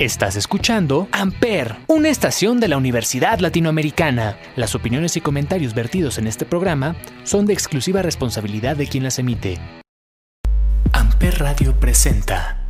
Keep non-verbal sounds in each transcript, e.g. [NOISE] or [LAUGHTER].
Estás escuchando Amper, una estación de la Universidad Latinoamericana. Las opiniones y comentarios vertidos en este programa son de exclusiva responsabilidad de quien las emite. Amper Radio presenta.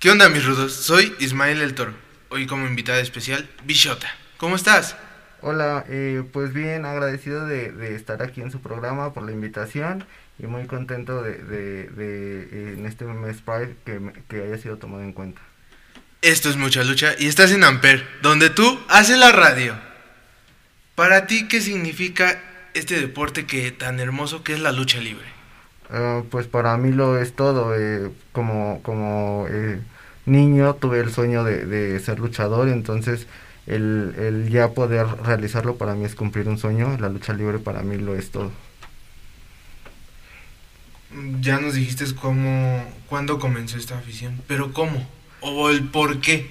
¿Qué onda mis rudos? Soy Ismael El Toro. Hoy como invitada especial, Bishota. ¿Cómo estás? Hola, eh, pues bien, agradecido de, de estar aquí en su programa por la invitación y muy contento de, de, de en este mes Pride que, que haya sido tomado en cuenta. Esto es mucha lucha y estás en Amper, donde tú haces la radio. Para ti, ¿qué significa este deporte que tan hermoso que es la lucha libre? Uh, pues para mí lo es todo. Eh, como como eh, niño tuve el sueño de, de ser luchador, entonces el, el ya poder realizarlo para mí es cumplir un sueño. La lucha libre para mí lo es todo. Ya nos dijiste cómo, cuándo comenzó esta afición, pero ¿cómo? ¿O el por qué?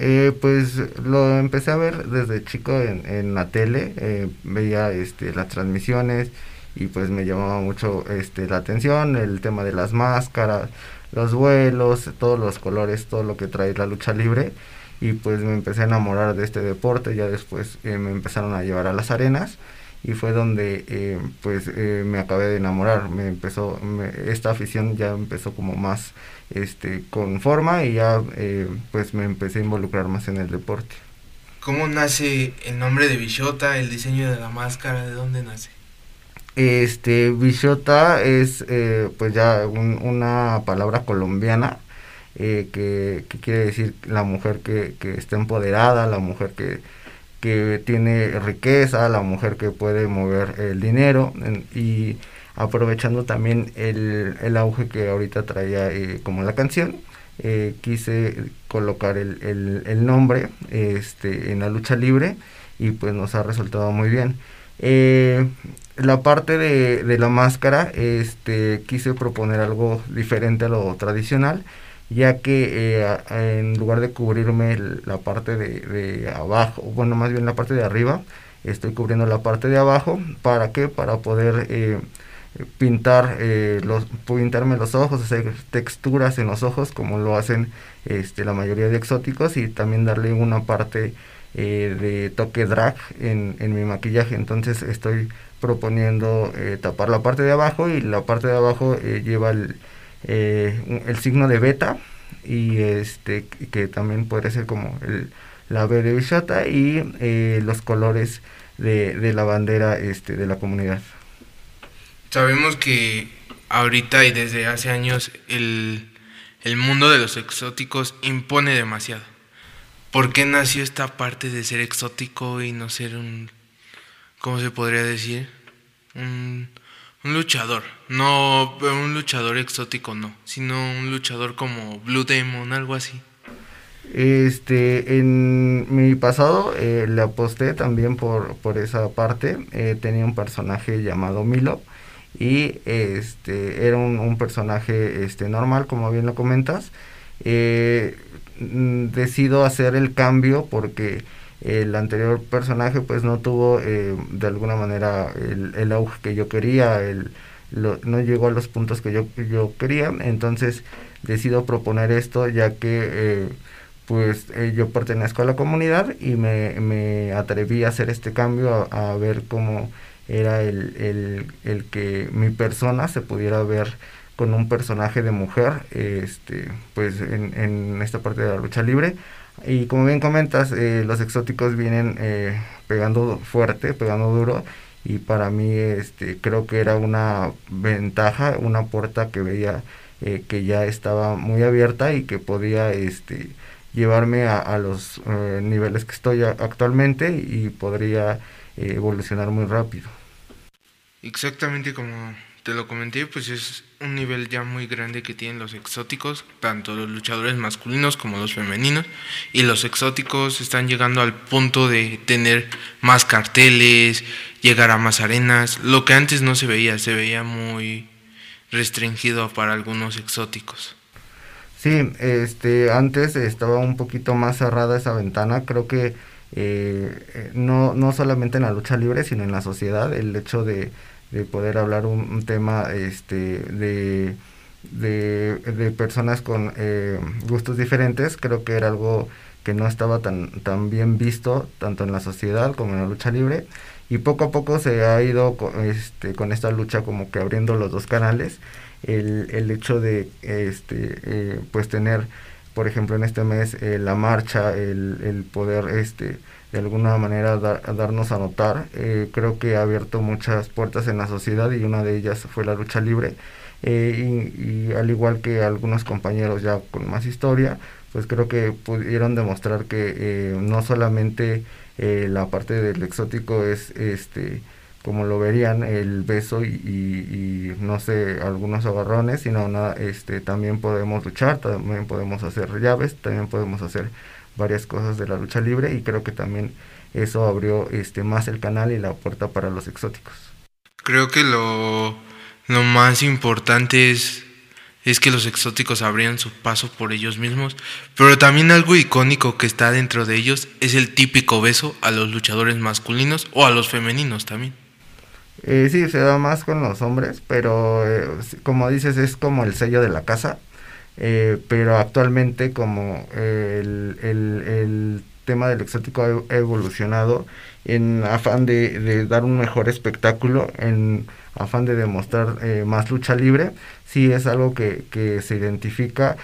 Eh, pues lo empecé a ver desde chico en, en la tele, eh, veía este, las transmisiones y pues me llamaba mucho este, la atención, el tema de las máscaras, los vuelos, todos los colores, todo lo que trae la lucha libre y pues me empecé a enamorar de este deporte, ya después eh, me empezaron a llevar a las arenas y fue donde eh, pues eh, me acabé de enamorar. Me empezó me, esta afición ya empezó como más este con forma y ya eh, pues me empecé a involucrar más en el deporte. Cómo nace el nombre de Bichota el diseño de la máscara de dónde nace este Bichota es eh, pues ya un, una palabra colombiana eh, que, que quiere decir la mujer que, que está empoderada la mujer que que tiene riqueza, la mujer que puede mover el dinero y aprovechando también el, el, auge que ahorita traía eh, como la canción, eh, quise colocar el, el, el, nombre este, en la lucha libre y pues nos ha resultado muy bien. Eh, la parte de, de la máscara, este, quise proponer algo diferente a lo tradicional ya que eh, en lugar de cubrirme la parte de, abajo, bueno, más bien la parte de arriba, estoy cubriendo la parte de abajo, ¿para qué? Para poder eh, pintar eh, los, pintarme los ojos, hacer texturas en los ojos, como lo hacen este, la mayoría de exóticos, y también darle una parte de toque drag en, en mi maquillaje, entonces estoy proponiendo tapar la parte de abajo y la parte de abajo lleva el eh, el signo de beta y este que también puede ser como el, la B de Bishota y eh, los colores de, de, la bandera este de la comunidad. Sabemos que ahorita y desde hace años el, el mundo de los exóticos impone demasiado. ¿Por qué nació esta parte de ser exótico y no ser un, ¿cómo se podría decir? Un, un luchador, no un luchador exótico, no, sino un luchador como Blue Demon, algo así. Este, en mi pasado eh, le aposté también por, por esa parte. Eh, tenía un personaje llamado Milo y este era un, un personaje este normal, como bien lo comentas. Eh, decido hacer el cambio porque el anterior personaje pues no tuvo eh, de alguna manera el, el, auge que yo quería, el, lo, no llegó a los puntos que yo, yo quería, entonces decido proponer esto ya que eh, pues eh, yo pertenezco a la comunidad y me, me atreví a hacer este cambio, a, a ver cómo era el, el, el, que mi persona se pudiera ver con un personaje de mujer este pues en, en esta parte de la lucha libre y como bien comentas, eh, los exóticos vienen eh, pegando fuerte, pegando duro. Y para mí este, creo que era una ventaja, una puerta que veía eh, que ya estaba muy abierta y que podía este, llevarme a, a los eh, niveles que estoy actualmente y podría evolucionar muy rápido. Exactamente como te lo comenté, pues es un nivel ya muy grande que tienen los exóticos, tanto los luchadores masculinos como los femeninos, y los exóticos están llegando al punto de tener más carteles, llegar a más arenas, lo que antes no se veía, se veía muy restringido para algunos exóticos. Sí, este, antes estaba un poquito más cerrada esa ventana, creo que eh, no, no solamente en la lucha libre, sino en la sociedad, el hecho de de poder hablar un, un tema este de, de, personas con eh, gustos diferentes, creo que era algo que no estaba tan, tan bien visto tanto en la sociedad como en la lucha libre. Y poco a poco se ha ido con, este, con esta lucha como que abriendo los dos canales. El, el hecho de este eh, pues tener por ejemplo en este mes eh, la marcha el, el, poder este de alguna manera darnos a notar eh, creo que ha abierto muchas puertas en la sociedad y una de ellas fue la lucha libre. Y, al igual que algunos compañeros ya con más historia pues creo que pudieron demostrar que no solamente la parte del exótico es este como lo verían, el beso y, no sé, algunos agarrones, sino nada, este, también podemos luchar, también podemos hacer llaves, también podemos hacer varias cosas de la lucha libre y creo que también eso abrió este, más el canal y la puerta para los exóticos. Creo que lo, lo más importante es, es que los exóticos abrían su paso por ellos mismos, pero también algo icónico que está dentro de ellos es el típico beso a los luchadores masculinos o a los femeninos también. Eh, sí, se da más con los hombres, pero eh, como dices, es como el sello de la casa. Eh, pero actualmente como el, el, tema del exótico ha evolucionado en afán de, dar un mejor espectáculo, en afán de demostrar más lucha libre, sí es algo que, que se identifica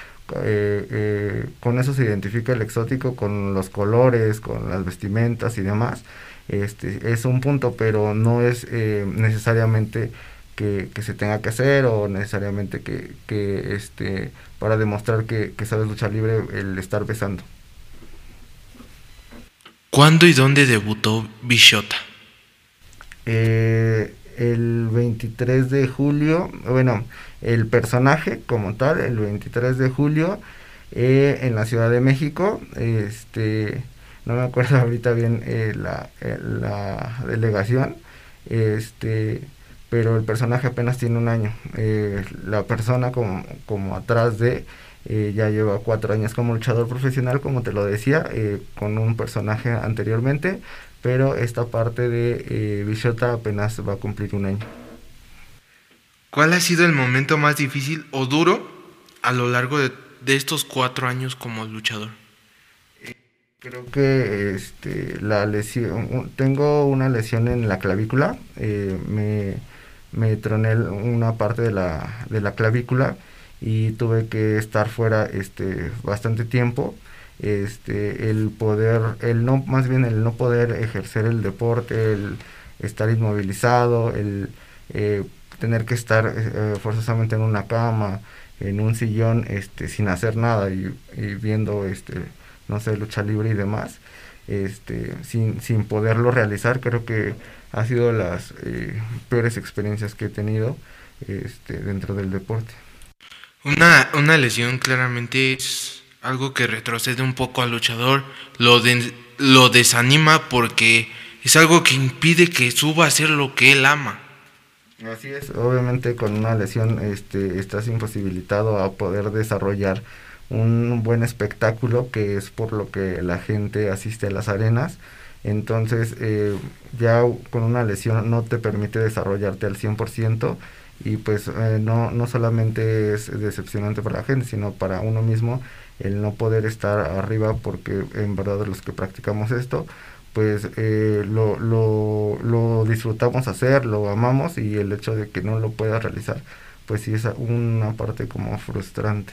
con eso se identifica el exótico, con los colores, con las vestimentas y demás este, es un punto, pero no es eh, necesariamente que, se tenga que hacer o necesariamente que, que este, para demostrar que, que sabes luchar libre el estar besando. ¿Cuándo y dónde debutó Bishota? Eh, el 23 de julio, bueno, el personaje como tal, el 23 de julio eh, en la Ciudad de México, este no me acuerdo ahorita bien eh, la, eh, la, delegación, este, pero el personaje apenas tiene un año. Eh, la persona como, como atrás de ya lleva cuatro años como luchador profesional, como te lo decía, con un personaje anteriormente, pero esta parte de Bichota apenas va a cumplir un año. ¿Cuál ha sido el momento más difícil o duro a lo largo de, de estos cuatro años como luchador? Creo que este, la lesión, tengo una lesión en la clavícula, eh, me, me, troné una parte de la, de la clavícula y tuve que estar fuera este, bastante tiempo. Este, el poder, el no, más bien el no poder ejercer el deporte, el estar inmovilizado, el eh, tener que estar eh, forzosamente en una cama, en un sillón, este, sin hacer nada y, y viendo este no sé, lucha libre y demás, este, sin, sin poderlo realizar, creo que ha sido las eh, peores experiencias que he tenido este, dentro del deporte. Una, una lesión claramente es algo que retrocede un poco al luchador, lo, lo desanima porque es algo que impide que suba a hacer lo que él ama. Así es, obviamente con una lesión este, estás imposibilitado a poder desarrollar un buen espectáculo que es por lo que la gente asiste a las arenas. Entonces eh, ya con una lesión no te permite desarrollarte al 100% y pues eh, no, no solamente es decepcionante para la gente, sino para uno mismo el no poder estar arriba porque en verdad los que practicamos esto pues eh, lo, lo, lo disfrutamos hacer, lo amamos y el hecho de que no lo pueda realizar pues sí es una parte como frustrante.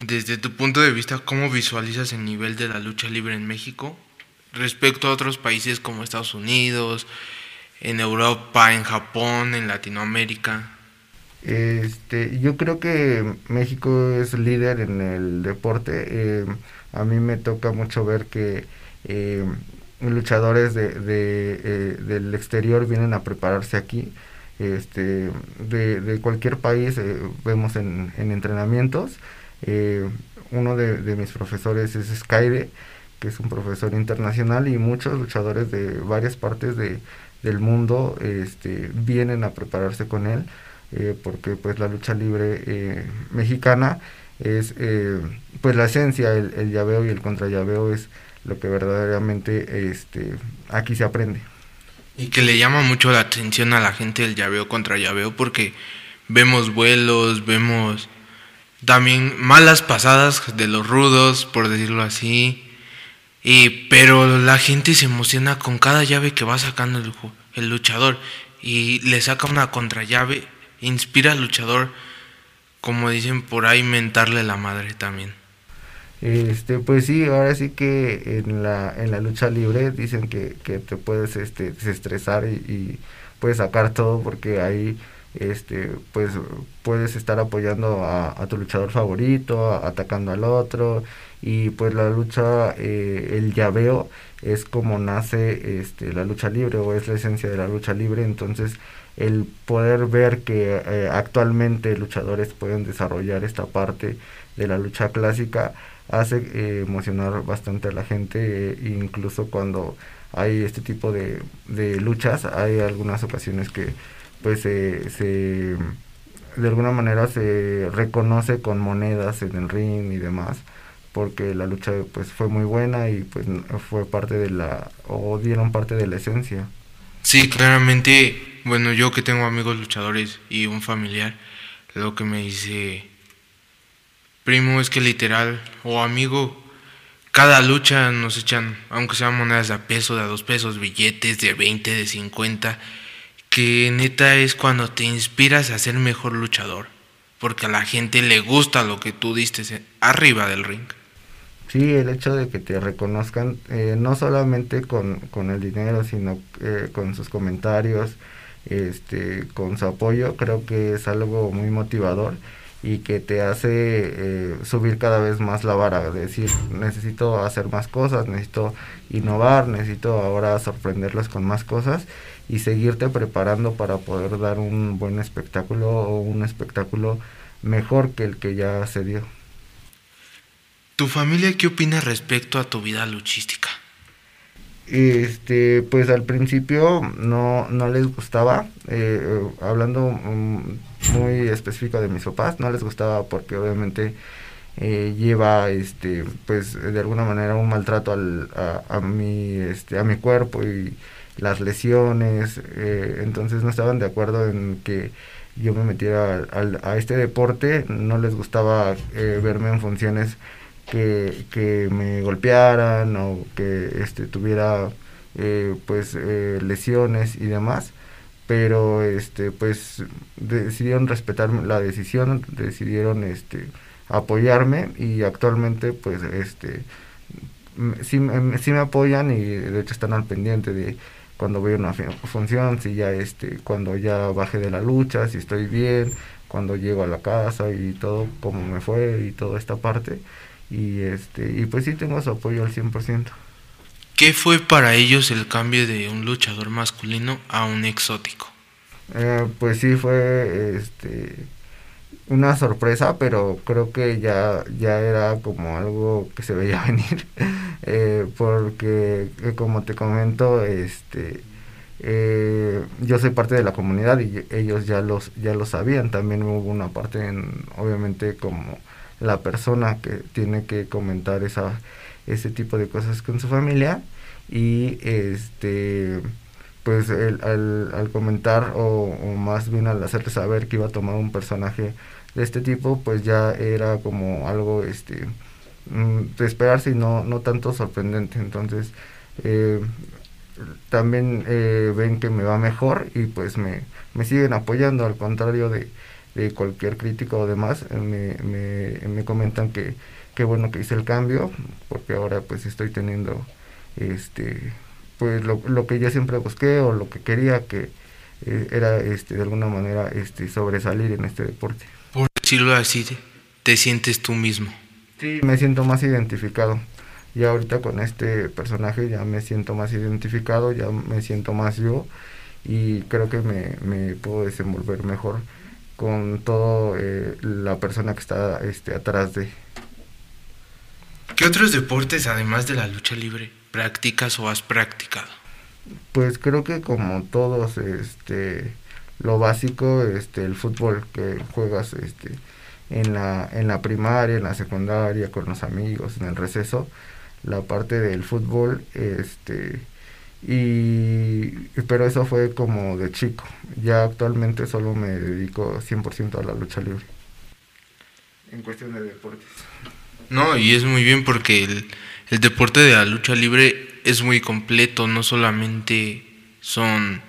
Desde tu punto de vista, ¿cómo visualizas el nivel de la lucha libre en México respecto a otros países como Estados Unidos, en Europa, en Japón, en Latinoamérica? Este, yo creo que México es líder en el deporte. Eh, a mí me toca mucho ver que eh, luchadores de, de eh, del exterior vienen a prepararse aquí. Este, de, de cualquier país vemos en, en entrenamientos eh, uno de, mis profesores es Skyde, que es un profesor internacional y muchos luchadores de varias partes de, del mundo este, vienen a prepararse con él, eh, porque pues la lucha libre eh, mexicana es pues la esencia, el, el, llaveo y el contrallaveo es lo que verdaderamente este, aquí se aprende. Y que le llama mucho la atención a la gente el llaveo contra llaveo porque vemos vuelos, vemos también malas pasadas de los rudos, por decirlo así. Y, pero la gente se emociona con cada llave que va sacando el, luchador y le saca una contrallave, inspira al luchador, como dicen por ahí, mentarle la madre también. Este, pues sí, ahora sí que en la, en la lucha libre dicen que, que te puedes este, desestresar y, y puedes sacar todo porque ahí este pues puedes estar apoyando a, tu luchador favorito atacando al otro. Y pues la lucha eh, el llaveo es como nace este la lucha libre o es la esencia de la lucha libre. Entonces el poder ver que eh, actualmente luchadores pueden desarrollar esta parte de la lucha clásica hace eh, emocionar bastante a la gente incluso cuando hay este tipo de, de luchas hay algunas ocasiones que pues se, se de alguna manera se reconoce con monedas en el ring y demás porque la lucha pues fue muy buena y pues fue parte de la o dieron parte de la esencia. Sí, claramente, bueno, yo que tengo amigos luchadores y un familiar, lo que me dice primo es que literal o amigo cada lucha nos echan, aunque sean monedas de a peso, de a dos pesos, billetes de 20, de 50 que neta es cuando te inspiras a ser mejor luchador, porque a la gente le gusta lo que tú diste arriba del ring. Sí, el hecho de que te reconozcan, eh, no solamente con, con, el dinero, sino eh, con sus comentarios, este, con su apoyo, creo que es algo muy motivador y que te hace eh, subir cada vez más la vara, decir, necesito hacer más cosas, necesito innovar, necesito ahora sorprenderlos con más cosas y seguirte preparando para poder dar un buen espectáculo o un espectáculo mejor que el que ya se dio. ¿Tu familia qué opina respecto a tu vida luchística? Este, pues al principio no, no les gustaba, eh, hablando mm, muy específico de mis papás, no les gustaba porque obviamente eh, lleva este pues de alguna manera un maltrato al, a, a mi este a mi cuerpo y las lesiones, eh, entonces no estaban de acuerdo en que yo me metiera a este deporte, no les gustaba eh, verme en funciones que, que, me golpearan o que este, tuviera eh, pues lesiones y demás pero este pues decidieron respetar la decisión decidieron este apoyarme y actualmente pues este sí, sí me apoyan y de hecho están al pendiente de cuando voy a una función, si ya este, cuando ya bajé de la lucha, si estoy bien, cuando llego a la casa y todo, cómo me fue y toda esta parte. Y este, y pues sí tengo su apoyo al 100%. ¿Qué fue para ellos el cambio de un luchador masculino a un exótico? Eh, pues sí fue este una sorpresa, pero creo que ya, ya era como algo que se veía [LAUGHS] venir, eh, porque eh, como te comento, este, eh, yo soy parte de la comunidad y ellos ya los ya lo sabían. También hubo una parte, en, obviamente, como la persona que tiene que comentar esa ese tipo de cosas con su familia y este pues el, al, al comentar o, o, más bien al hacerle saber que iba a tomar un personaje de este tipo pues ya era como algo este mm, de esperarse y no, no tanto sorprendente. Entonces eh, también eh, ven que me va mejor y pues me, me siguen apoyando al contrario de, de cualquier crítico o demás eh, me, me, me comentan que qué bueno que hice el cambio porque ahora pues estoy teniendo este pues lo, lo que yo siempre busqué o lo que quería que era este de alguna manera este sobresalir en este deporte decirlo así, te sientes tú mismo. Sí, me siento más identificado. Ya ahorita con este personaje ya me siento más identificado, ya me siento más yo y creo que me, me puedo desenvolver mejor con todo eh, la persona que está este, atrás de. ¿Qué otros deportes, además de la lucha libre, practicas o has practicado? Pues creo que como todos, este, lo básico, este, el fútbol que juegas este, en, la, en la primaria, en la secundaria, con los amigos, en el receso, la parte del fútbol, este, y pero eso fue como de chico. Ya actualmente solo me dedico 100% a la lucha libre. En cuestión de deportes. No y es muy bien porque el, el deporte de la lucha libre es muy completo no solamente son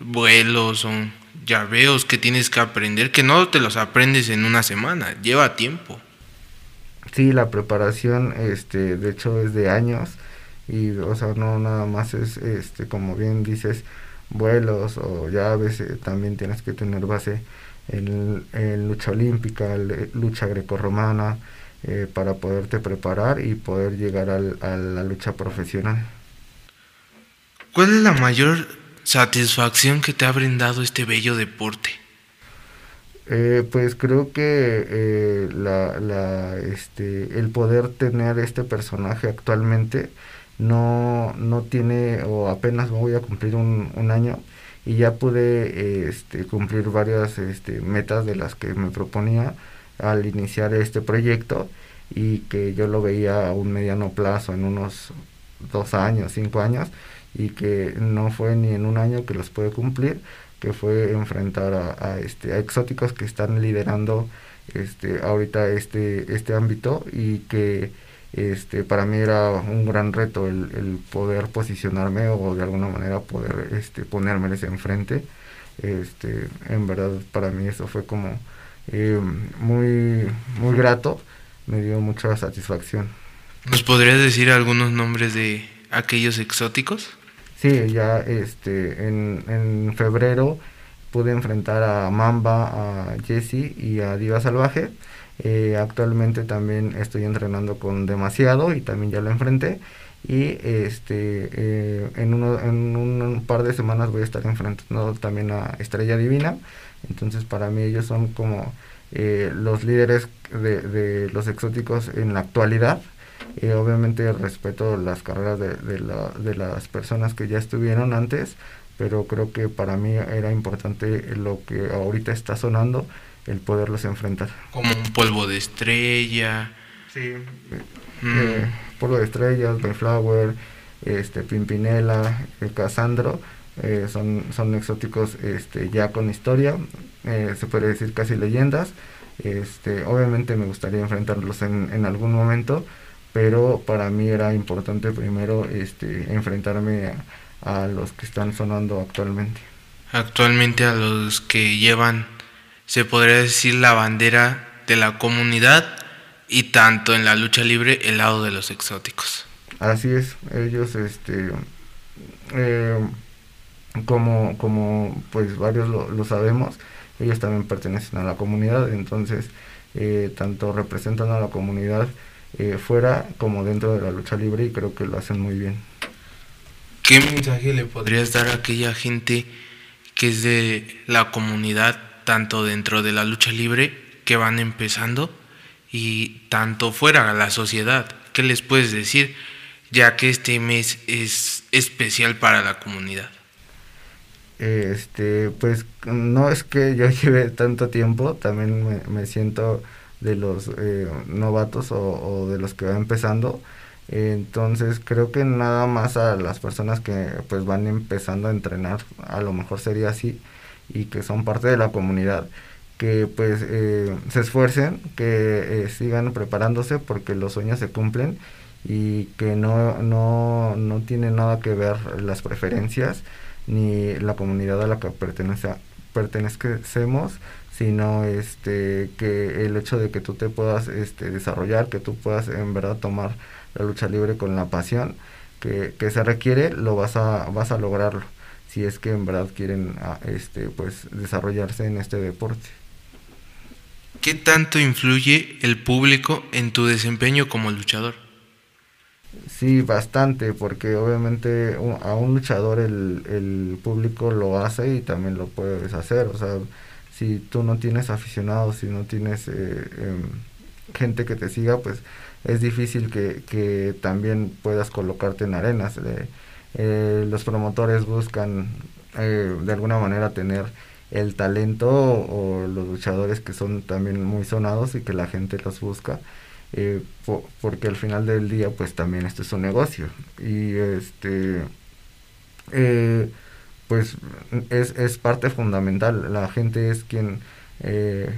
vuelos son llaveos que tienes que aprender que no te los aprendes en una semana lleva tiempo. Sí la preparación este de hecho es de años y o sea no nada más es este como bien dices vuelos o llaves eh, también tienes que tener base en, lucha olímpica lucha grecorromana eh, para poderte preparar y poder llegar al, a la lucha profesional. ¿cuál es la mayor satisfacción que te ha brindado este bello deporte? Eh, pues creo que la, la, este, el poder tener este personaje actualmente no, no tiene o apenas voy a cumplir un, un año y ya pude este, cumplir varias este, metas de las que me proponía al iniciar este proyecto y que yo lo veía a un mediano plazo en unos dos años, cinco años y que no fue ni en un año que los pude cumplir, que fue enfrentar a, a este, a exóticos que están liderando este, ahorita este, este ámbito y que este, para mí era un gran reto el, poder posicionarme o de alguna manera poder este, ponérmeles enfrente. Este, en verdad para mí eso fue como eh, muy, muy grato, me dio mucha satisfacción. ¿Nos podrías decir algunos nombres de aquellos exóticos? Sí, ya este, en, en febrero pude enfrentar a Mamba, a Jesse y a Diva Salvaje. Eh, actualmente también estoy entrenando con demasiado y también ya lo enfrenté. Y este eh, en, en un par de semanas voy a estar enfrentando también a Estrella Divina. Entonces para mí ellos son como eh, los líderes de, de, los exóticos en la actualidad. Obviamente respeto las carreras de, de, la, de las personas que ya estuvieron antes, pero creo que para mí era importante lo que ahorita está sonando el poderlos enfrentar. Como un polvo de estrella. Sí. Mm. Eh, polvo de estrellas, Mayflower, este, Pimpinela, eh, Casandro, eh, son, son exóticos este, ya con historia, se puede decir casi leyendas. Este, obviamente me gustaría enfrentarlos en, en algún momento, pero para mí era importante primero este, enfrentarme a, a los que están sonando actualmente. Actualmente a los que llevan se podría decir la bandera de la comunidad y tanto en la lucha libre el lado de los exóticos. Así es, ellos este eh, como, como pues varios lo, sabemos, ellos también pertenecen a la comunidad, entonces eh, tanto representan a la comunidad eh, fuera como dentro de la lucha libre y creo que lo hacen muy bien. ¿Qué mensaje le podrías dar a aquella gente que es de la comunidad tanto dentro de la lucha libre que van empezando y tanto fuera de la sociedad. ¿Qué les puedes decir? Ya que este mes es especial para la comunidad. Este, pues no es que yo [LAUGHS] lleve tanto tiempo, también me, siento de los eh, novatos o, de los que van empezando. Entonces creo que nada más a las personas que pues van empezando a entrenar, a lo mejor sería así, y que son parte de la comunidad que pues eh, se esfuercen, que eh, sigan preparándose porque los sueños se cumplen y que no, no, no tiene nada que ver las preferencias ni la comunidad a la que pertenece, pertenecemos, sino este que el hecho de que tú te puedas este, desarrollar, que tú puedas en verdad tomar la lucha libre con la pasión que, que se requiere, lo vas a, vas a lograrlo si es que en verdad quieren ah, este pues desarrollarse en este deporte. ¿Qué tanto influye el público en tu desempeño como luchador? Sí, bastante, porque obviamente a un luchador el, el público lo hace y también lo puedes hacer. O sea, si tú no tienes aficionados, si no tienes eh, em, gente que te siga, pues es difícil que, que también puedas colocarte en arenas. Eh, los promotores buscan eh, de alguna manera tener el talento o los luchadores que son también muy sonados y que la gente los busca. eh, porque al final del día pues también esto es un negocio y este eh, pues es, es, parte fundamental. La gente es quien eh,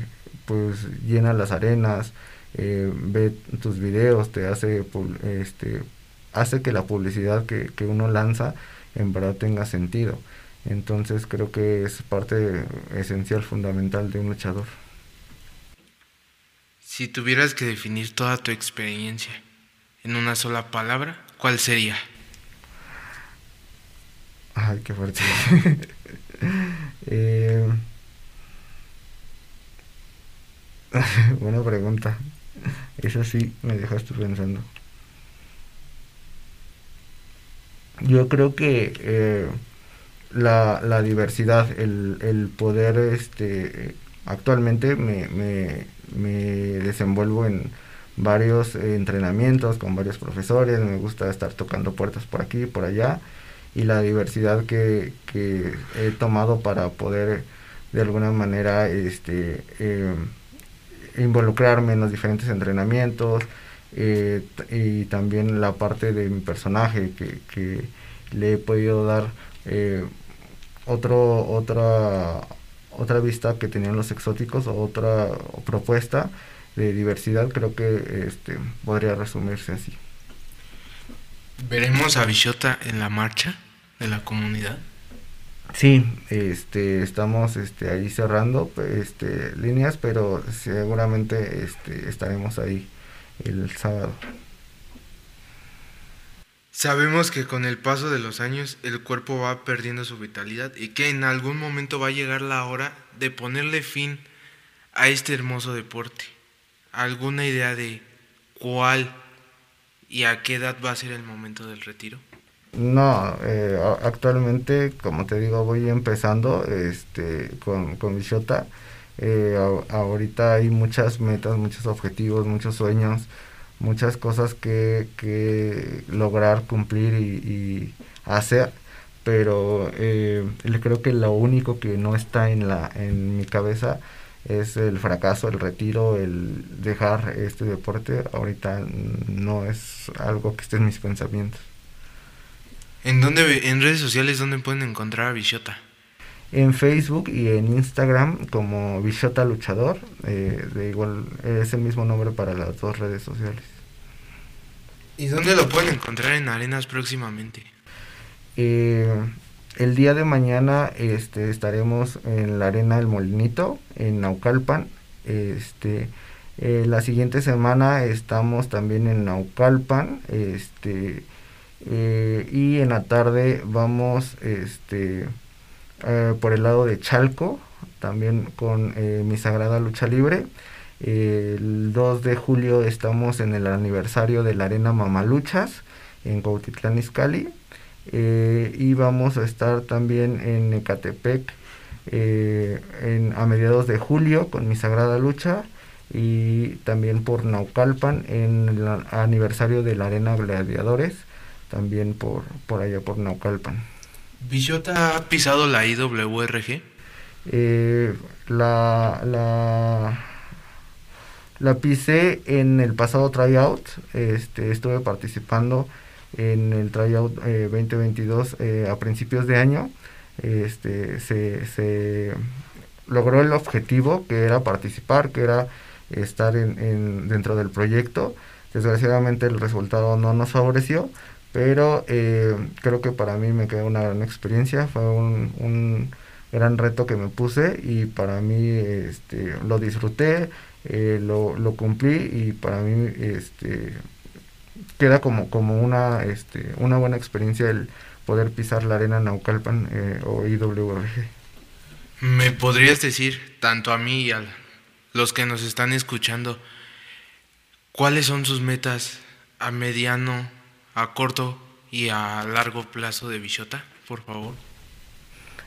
pues llena las arenas ve tus videos te hace este hace que la publicidad que, que uno lanza en verdad tenga sentido. Entonces creo que es parte esencial fundamental de un luchador. Si tuvieras que definir toda tu experiencia en una sola palabra, ¿cuál sería? Ay, qué fuerte. [LAUGHS] eh... [LAUGHS] Buena pregunta. Eso sí me dejaste pensando. Yo creo que eh, la, la, diversidad, el, el poder este, actualmente me, me, me desenvuelvo en varios entrenamientos con varios profesores, me gusta estar tocando puertas por aquí y por allá y la diversidad que, que, he tomado para poder de alguna manera este, eh, involucrarme en los diferentes entrenamientos eh, y también la parte de mi personaje que, le he podido dar eh, otro, otra otra vista que tenían los exóticos o otra propuesta de diversidad, creo que este, podría resumirse así. ¿Veremos a Bichota en la marcha de la comunidad? Sí, este, estamos este, ahí cerrando este, líneas, pero seguramente este, estaremos ahí el sábado. Sabemos que con el paso de los años el cuerpo va perdiendo su vitalidad y que en algún momento va a llegar la hora de ponerle fin a este hermoso deporte. ¿Alguna idea de cuál y a qué edad va a ser el momento del retiro? No, eh, actualmente, como te digo, voy empezando este, con, con Bichota. Eh, ahorita hay muchas metas, muchos objetivos, muchos sueños muchas cosas que, que lograr cumplir y, hacer pero eh, creo que lo único que no está en la en mi cabeza es el fracaso el retiro el dejar este deporte ahorita no es algo que esté en mis pensamientos en dónde en redes sociales dónde pueden encontrar a Bichota en Facebook y en Instagram como Bichota Luchador. Eh, de igual es el mismo nombre para las dos redes sociales. ¿Y dónde lo pueden encontrar en Arenas próximamente? Eh, el día de mañana este, estaremos en la Arena del Molinito, en Naucalpan. Este, eh, la siguiente semana estamos también en Naucalpan. Este, y en la tarde vamos este, eh, por el lado de Chalco, también con eh, mi Sagrada Lucha Libre. el 2 de julio estamos en el aniversario de la Arena Mamaluchas en Cuautitlán Izcalli. Eh, y vamos a estar también en Ecatepec en, a mediados de julio con mi Sagrada Lucha y también por Naucalpan en el aniversario de la Arena Gladiadores, también por, por allá por Naucalpan. ¿Bichota ha pisado la IWRG? Eh, la, la, la pisé en el pasado tryout. Este, estuve participando en el tryout 2022 eh, eh, a principios de año. Este, se, se logró el objetivo que era participar, que era estar en, en, dentro del proyecto. Desgraciadamente el resultado no nos favoreció, pero eh, creo que para mí me quedó una gran experiencia, fue un, gran reto que me puse y para mí este, lo disfruté, eh, lo, cumplí y para mí este, queda como, como una, este, una buena experiencia el poder pisar la arena Naucalpan eh, o IWRG. ¿Me podrías decir, tanto a mí y a los que nos están escuchando, cuáles son sus metas a mediano a corto y a largo plazo de Bichota, por favor?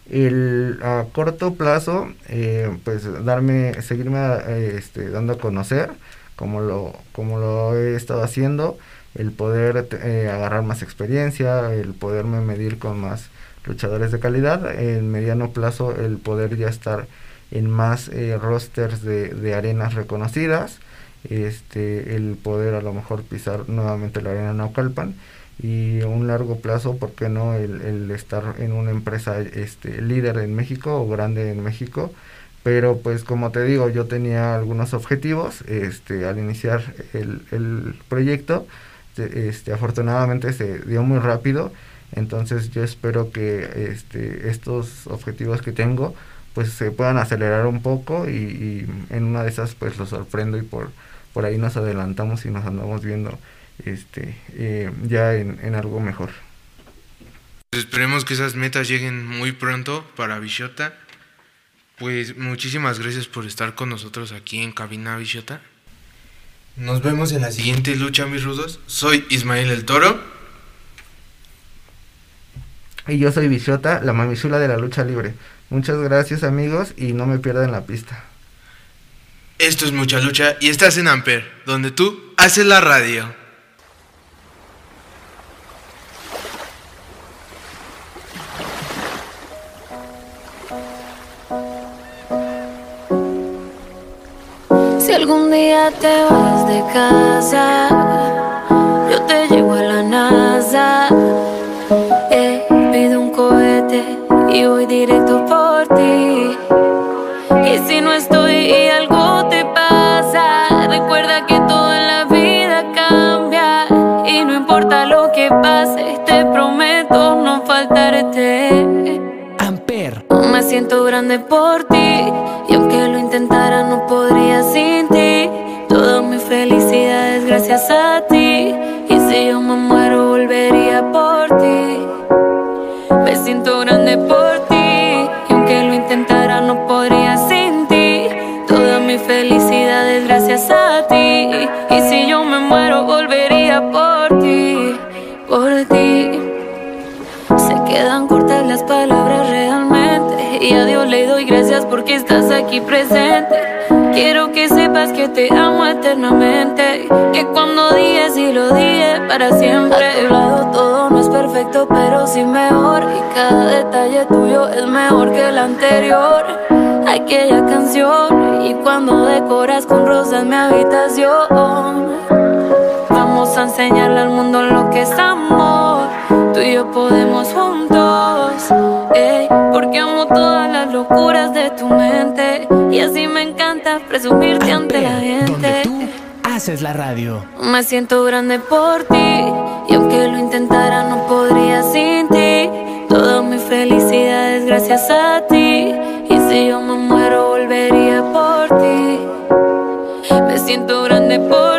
El, a corto plazo, eh, pues darme, seguirme eh, este, dando a conocer, como lo, como lo he estado haciendo, el poder eh, agarrar más experiencia, el poderme medir con más luchadores de calidad, en mediano plazo el poder ya estar en más rosters de, de arenas reconocidas, este, el poder a lo mejor pisar nuevamente la arena Naucalpan y a un largo plazo, ¿por qué no el, el estar en una empresa este, líder en México o grande en México? Pero pues como te digo, yo tenía algunos objetivos este, al iniciar el, el proyecto, este, afortunadamente se dio muy rápido, entonces yo espero que este, estos objetivos que tengo pues se puedan acelerar un poco y, y en una de esas pues lo sorprendo y por, por ahí nos adelantamos y nos andamos viendo este, eh, ya en, algo mejor. Pues esperemos que esas metas lleguen muy pronto para Bichota. Pues muchísimas gracias por estar con nosotros aquí en Cabina Bichota. Nos vemos en la siguiente lucha, mis rudos. Soy Ismael el Toro. Y yo soy Bichota, la mamisula de la lucha libre. Muchas gracias amigos y no me pierdan la pista. Esto es Mucha Lucha y estás en Amper, donde tú haces la radio. Si algún día te vas de casa, yo te llevo a la NASA. Eh, pido un cohete y voy directo por ti. Y si no estoy lo que pase, te prometo no faltarte. Amper. Me siento grande por ti aquí presente. Quiero que sepas que te amo eternamente, que cuando dije sí lo dije para siempre. A tu lado todo no es perfecto, pero sí mejor y cada detalle tuyo es mejor que el anterior. Aquella canción y cuando decoras con rosas mi habitación. Vamos a enseñarle al mundo lo que es amor. Tú y yo podemos juntos. ey, porque amo todas locuras de tu mente. Y así me encanta presumirte ante la Amper, donde gente. tú haces la radio. Me siento grande por ti. Y aunque lo intentara, no podría sin ti. Toda mi felicidad es gracias a ti. Y si yo me muero, volvería por ti. Me siento grande por ti.